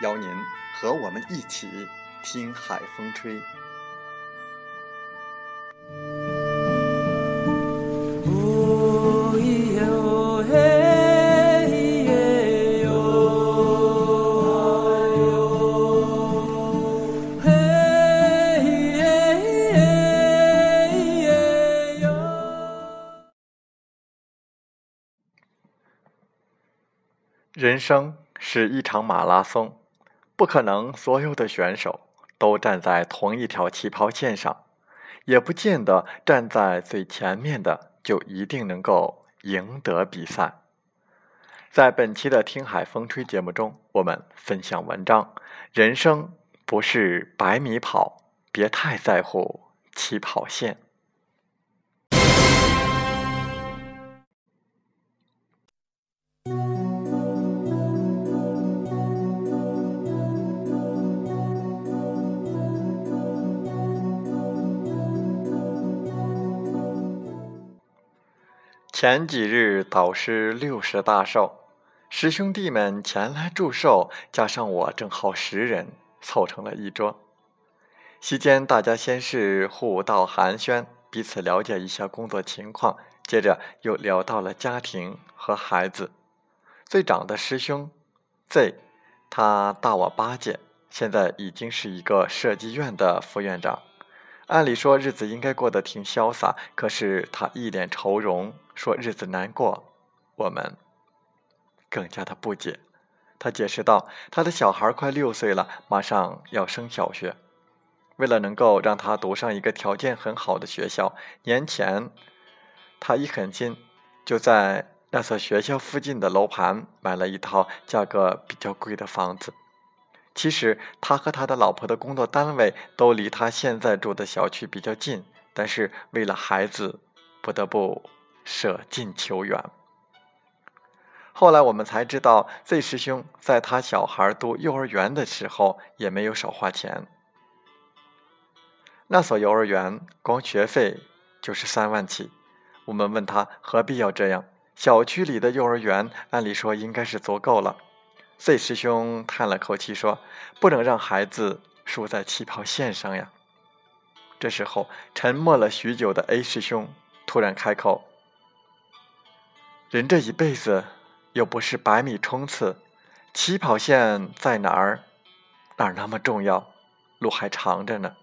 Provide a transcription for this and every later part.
邀您和我们一起听海风吹。人生是一场马拉松。不可能所有的选手都站在同一条起跑线上，也不见得站在最前面的就一定能够赢得比赛。在本期的《听海风吹》节目中，我们分享文章：人生不是百米跑，别太在乎起跑线。前几日导师六十大寿，师兄弟们前来祝寿，加上我正好十人，凑成了一桌。席间，大家先是互道寒暄，彼此了解一下工作情况，接着又聊到了家庭和孩子。最长的师兄 Z，他大我八届，现在已经是一个设计院的副院长。按理说日子应该过得挺潇洒，可是他一脸愁容，说日子难过。我们更加的不解。他解释道：“他的小孩快六岁了，马上要升小学。为了能够让他读上一个条件很好的学校，年前他一狠心，就在那所学校附近的楼盘买了一套价格比较贵的房子。”其实他和他的老婆的工作单位都离他现在住的小区比较近，但是为了孩子，不得不舍近求远。后来我们才知道，Z 师兄在他小孩读幼儿园的时候也没有少花钱。那所幼儿园光学费就是三万起。我们问他何必要这样？小区里的幼儿园按理说应该是足够了。Z 师兄叹了口气说：“不能让孩子输在起跑线上呀。”这时候，沉默了许久的 A 师兄突然开口：“人这一辈子又不是百米冲刺，起跑线在哪儿，哪儿那么重要？路还长着呢。”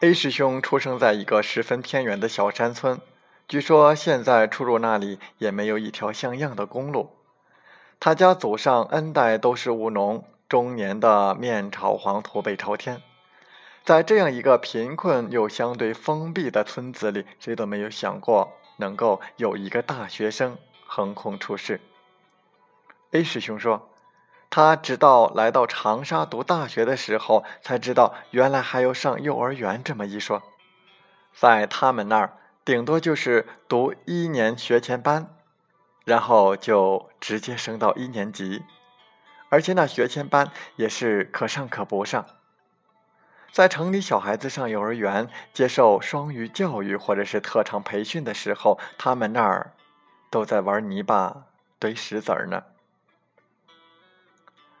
A 师兄出生在一个十分偏远的小山村，据说现在出入那里也没有一条像样的公路。他家祖上 N 代都是务农，中年的面朝黄土背朝天。在这样一个贫困又相对封闭的村子里，谁都没有想过能够有一个大学生横空出世。A 师兄说。他直到来到长沙读大学的时候，才知道原来还有上幼儿园这么一说。在他们那儿，顶多就是读一年学前班，然后就直接升到一年级，而且那学前班也是可上可不上。在城里，小孩子上幼儿园接受双语教育或者是特长培训的时候，他们那儿都在玩泥巴堆石子儿呢。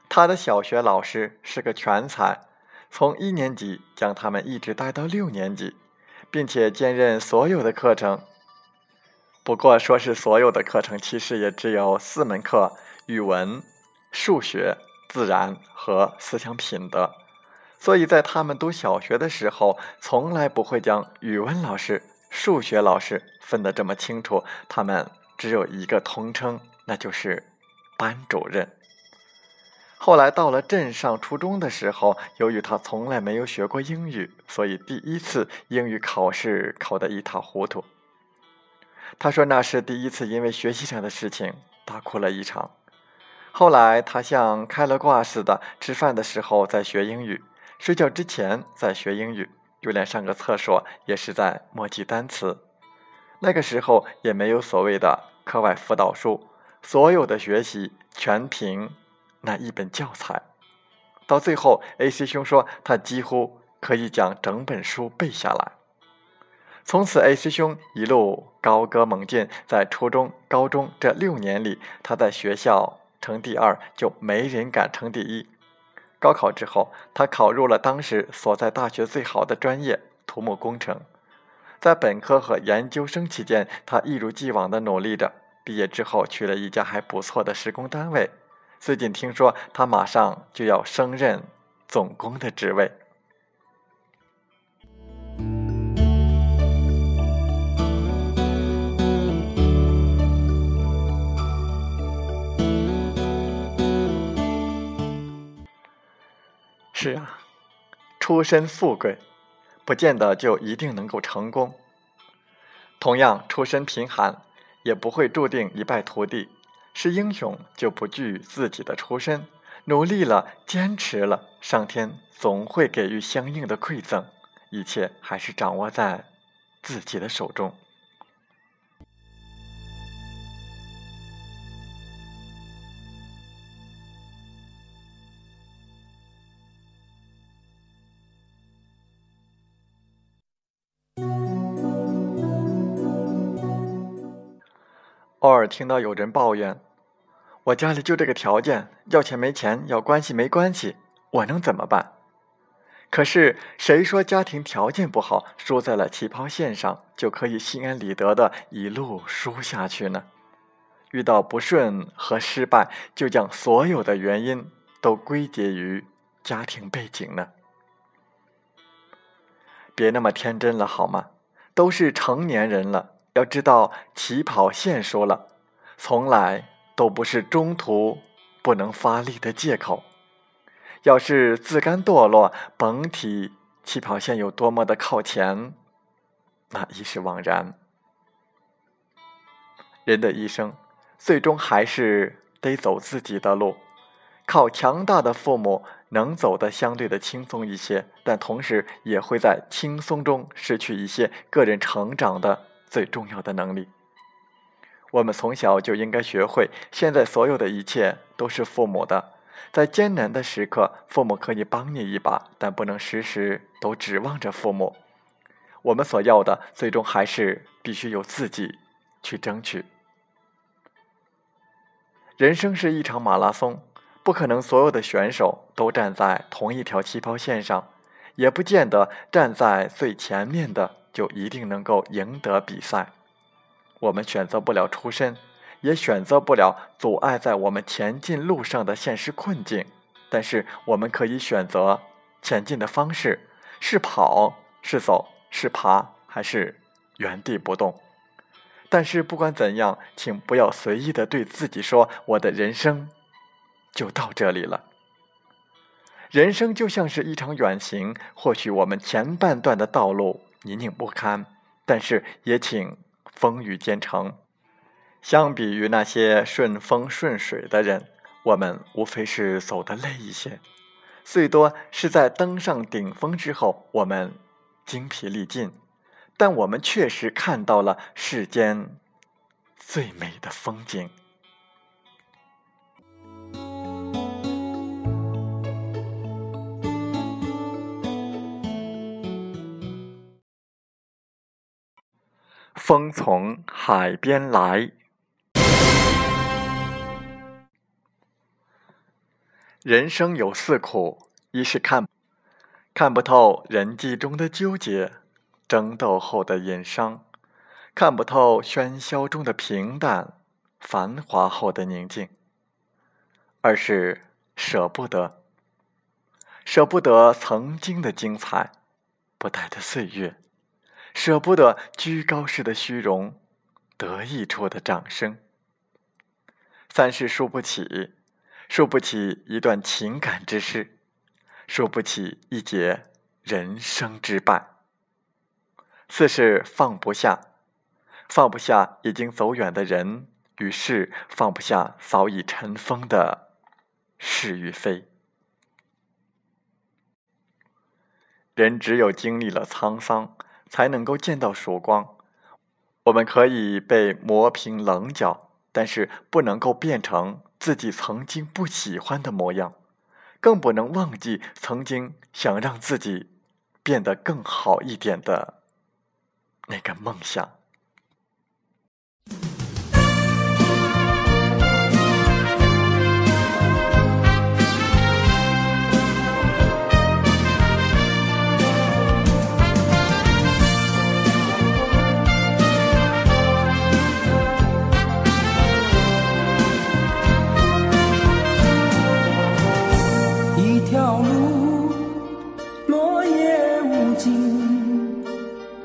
他的小学老师是个全才，从一年级将他们一直带到六年级，并且兼任所有的课程。不过，说是所有的课程，其实也只有四门课：语文、数学、自然和思想品德。所以在他们读小学的时候，从来不会将语文老师、数学老师分得这么清楚。他们只有一个通称，那就是班主任。后来到了镇上初中的时候，由于他从来没有学过英语，所以第一次英语考试考得一塌糊涂。他说那是第一次因为学习上的事情大哭了一场。后来他像开了挂似的，吃饭的时候在学英语。睡觉之前在学英语，就连上个厕所也是在默记单词。那个时候也没有所谓的课外辅导书，所有的学习全凭那一本教材。到最后，A.C 兄说他几乎可以将整本书背下来。从此，A.C 兄一路高歌猛进，在初中、高中这六年里，他在学校成第二，就没人敢称第一。高考之后，他考入了当时所在大学最好的专业——土木工程。在本科和研究生期间，他一如既往的努力着。毕业之后，去了一家还不错的施工单位。最近听说，他马上就要升任总工的职位。是啊，出身富贵，不见得就一定能够成功。同样，出身贫寒，也不会注定一败涂地。是英雄就不惧自己的出身，努力了，坚持了，上天总会给予相应的馈赠。一切还是掌握在自己的手中。偶尔听到有人抱怨：“我家里就这个条件，要钱没钱，要关系没关系，我能怎么办？”可是谁说家庭条件不好，输在了起跑线上，就可以心安理得的一路输下去呢？遇到不顺和失败，就将所有的原因都归结于家庭背景呢？别那么天真了好吗？都是成年人了。要知道，起跑线输了，从来都不是中途不能发力的借口。要是自甘堕落，甭提起跑线有多么的靠前，那已是枉然。人的一生，最终还是得走自己的路。靠强大的父母，能走得相对的轻松一些，但同时也会在轻松中失去一些个人成长的。最重要的能力，我们从小就应该学会，现在所有的一切都是父母的。在艰难的时刻，父母可以帮你一把，但不能时时都指望着父母。我们所要的，最终还是必须由自己去争取。人生是一场马拉松，不可能所有的选手都站在同一条起跑线上，也不见得站在最前面的。就一定能够赢得比赛。我们选择不了出身，也选择不了阻碍在我们前进路上的现实困境，但是我们可以选择前进的方式：是跑，是走，是爬，还是原地不动。但是不管怎样，请不要随意的对自己说：“我的人生就到这里了。”人生就像是一场远行，或许我们前半段的道路。泥泞不堪，但是也请风雨兼程。相比于那些顺风顺水的人，我们无非是走得累一些，最多是在登上顶峰之后，我们精疲力尽，但我们确实看到了世间最美的风景。风从海边来。人生有四苦：一是看看不透人际中的纠结，争斗后的隐伤；看不透喧嚣中的平淡，繁华后的宁静。二是舍不得，舍不得曾经的精彩，不待的岁月。舍不得居高时的虚荣，得意处的掌声。三是输不起，输不起一段情感之事，输不起一劫人生之败。四是放不下，放不下已经走远的人与事，放不下早已尘封的是与非。人只有经历了沧桑。才能够见到曙光。我们可以被磨平棱角，但是不能够变成自己曾经不喜欢的模样，更不能忘记曾经想让自己变得更好一点的那个梦想。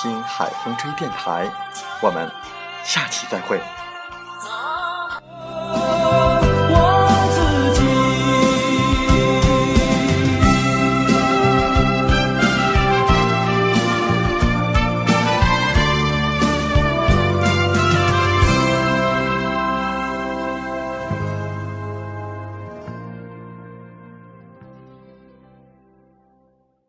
听海风吹电台”。我们下期再会。